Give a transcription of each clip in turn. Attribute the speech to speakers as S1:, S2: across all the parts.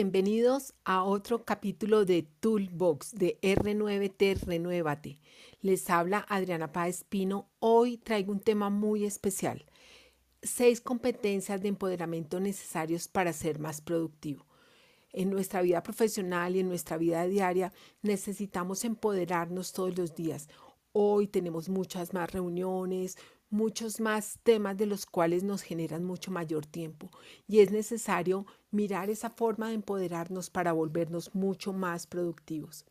S1: Bienvenidos a otro capítulo de Toolbox de R9T Renuévate. Les habla Adriana Páez Pino. Hoy traigo un tema muy especial. Seis competencias de empoderamiento necesarios para ser más productivo. En nuestra vida profesional y en nuestra vida diaria necesitamos empoderarnos todos los días. Hoy tenemos muchas más reuniones, muchos más temas de los cuales nos generan mucho mayor tiempo y es necesario mirar esa forma de empoderarnos para volvernos mucho más productivos.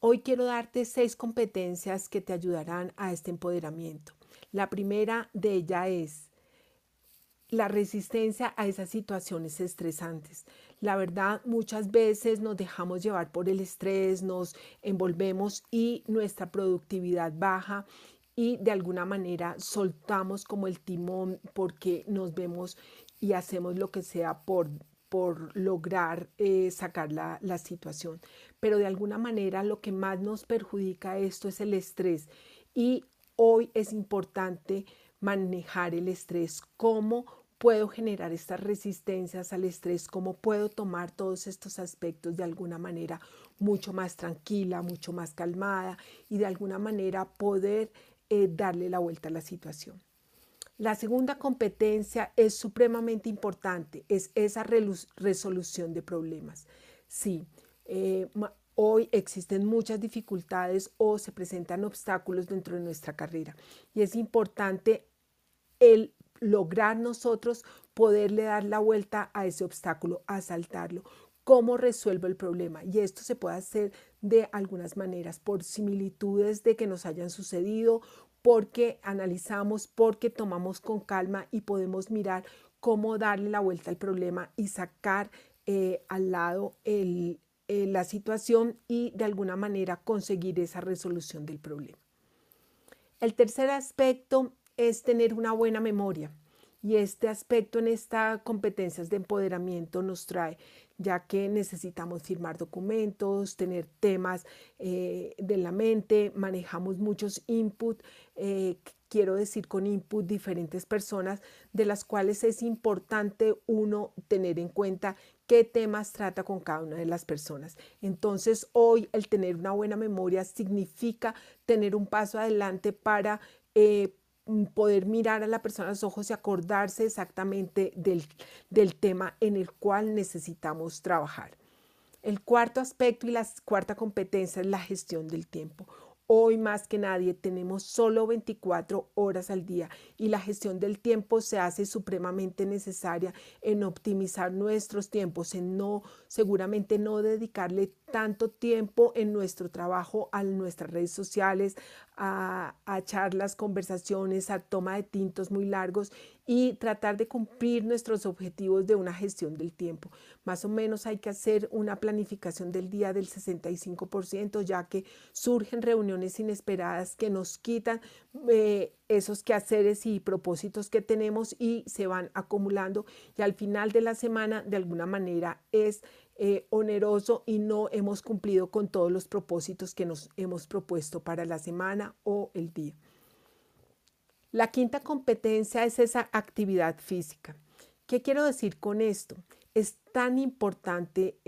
S1: Hoy quiero darte seis competencias que te ayudarán a este empoderamiento. La primera de ellas es la resistencia a esas situaciones estresantes. La verdad, muchas veces nos dejamos llevar por el estrés, nos envolvemos y nuestra productividad baja y de alguna manera soltamos como el timón porque nos vemos y hacemos lo que sea por, por lograr eh, sacar la, la situación. Pero de alguna manera lo que más nos perjudica esto es el estrés. Y hoy es importante manejar el estrés, cómo puedo generar estas resistencias al estrés, cómo puedo tomar todos estos aspectos de alguna manera mucho más tranquila, mucho más calmada y de alguna manera poder eh, darle la vuelta a la situación. La segunda competencia es supremamente importante, es esa resolución de problemas. Sí, eh, hoy existen muchas dificultades o se presentan obstáculos dentro de nuestra carrera y es importante el lograr nosotros poderle dar la vuelta a ese obstáculo, a saltarlo. ¿Cómo resuelvo el problema? Y esto se puede hacer de algunas maneras, por similitudes de que nos hayan sucedido, porque analizamos, porque tomamos con calma y podemos mirar cómo darle la vuelta al problema y sacar eh, al lado eh, la situación y de alguna manera conseguir esa resolución del problema. El tercer aspecto es tener una buena memoria. Y este aspecto en estas competencias de empoderamiento nos trae, ya que necesitamos firmar documentos, tener temas eh, de la mente, manejamos muchos input, eh, quiero decir con input diferentes personas, de las cuales es importante uno tener en cuenta qué temas trata con cada una de las personas. Entonces hoy el tener una buena memoria significa tener un paso adelante para... Eh, poder mirar a la persona a los ojos y acordarse exactamente del, del tema en el cual necesitamos trabajar. El cuarto aspecto y la cuarta competencia es la gestión del tiempo. Hoy más que nadie tenemos solo 24 horas al día y la gestión del tiempo se hace supremamente necesaria en optimizar nuestros tiempos, en no, seguramente no dedicarle tanto tiempo en nuestro trabajo a nuestras redes sociales, a, a, charlas, conversaciones, a toma de tintos muy largos y tratar de cumplir nuestros objetivos de una gestión del tiempo. Más o menos hay que hacer una planificación del día del 65%, ya que surgen reuniones inesperadas que nos quitan eh, esos quehaceres y propósitos que tenemos y se van acumulando y al final de la semana de alguna manera es eh, oneroso y no hemos cumplido con todos los propósitos que nos hemos propuesto para la semana o el día. La quinta competencia es esa actividad física. ¿Qué quiero decir con esto? Es tan importante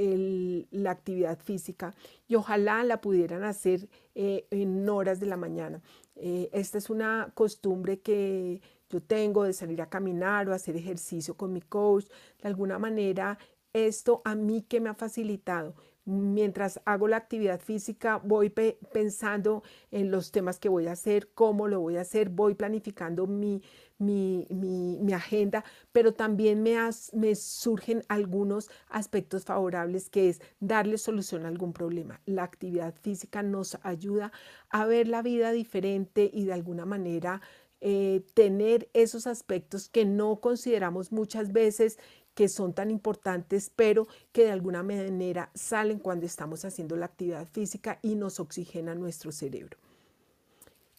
S1: la actividad física y ojalá la pudieran hacer eh, en horas de la mañana. Eh, esta es una costumbre que yo tengo de salir a caminar o hacer ejercicio con mi coach. De alguna manera esto a mí que me ha facilitado. Mientras hago la actividad física, voy pensando en los temas que voy a hacer, cómo lo voy a hacer, voy planificando mi, mi, mi, agenda, pero también me, me surgen algunos aspectos favorables que es darle solución a algún problema. La actividad física nos ayuda a ver la vida diferente y de alguna manera eh, tener esos aspectos que no consideramos muchas veces que son tan importantes, pero que de alguna manera salen cuando estamos haciendo la actividad física y nos oxigena nuestro cerebro.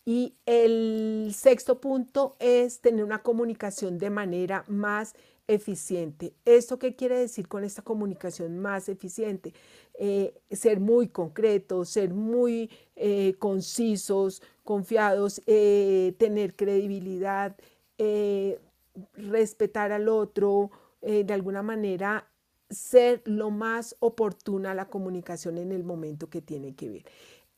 S1: Y el sexto punto es tener una comunicación de manera más eficiente. ¿Esto qué quiere decir con esta comunicación más eficiente? Eh, ser muy concretos, ser muy eh, concisos, confiados, eh, tener credibilidad, respetar al otro, de alguna manera ser lo más oportuna la comunicación en el momento que tiene que ver.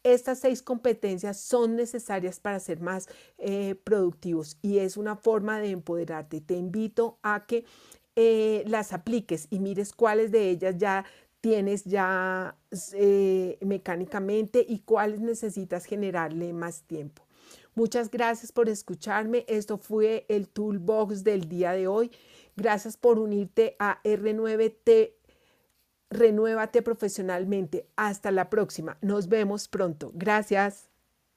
S1: Estas seis competencias son necesarias para ser más eh, productivos y es una forma de empoderarte. Te invito a que eh, las apliques y mires cuáles de ellas ya tienes ya eh, mecánicamente y cuáles necesitas generarle más tiempo. Muchas gracias por escucharme. Esto fue el Toolbox del día de hoy. Gracias por unirte a R9T. Renuévate profesionalmente. Hasta la próxima. Nos vemos pronto. Gracias.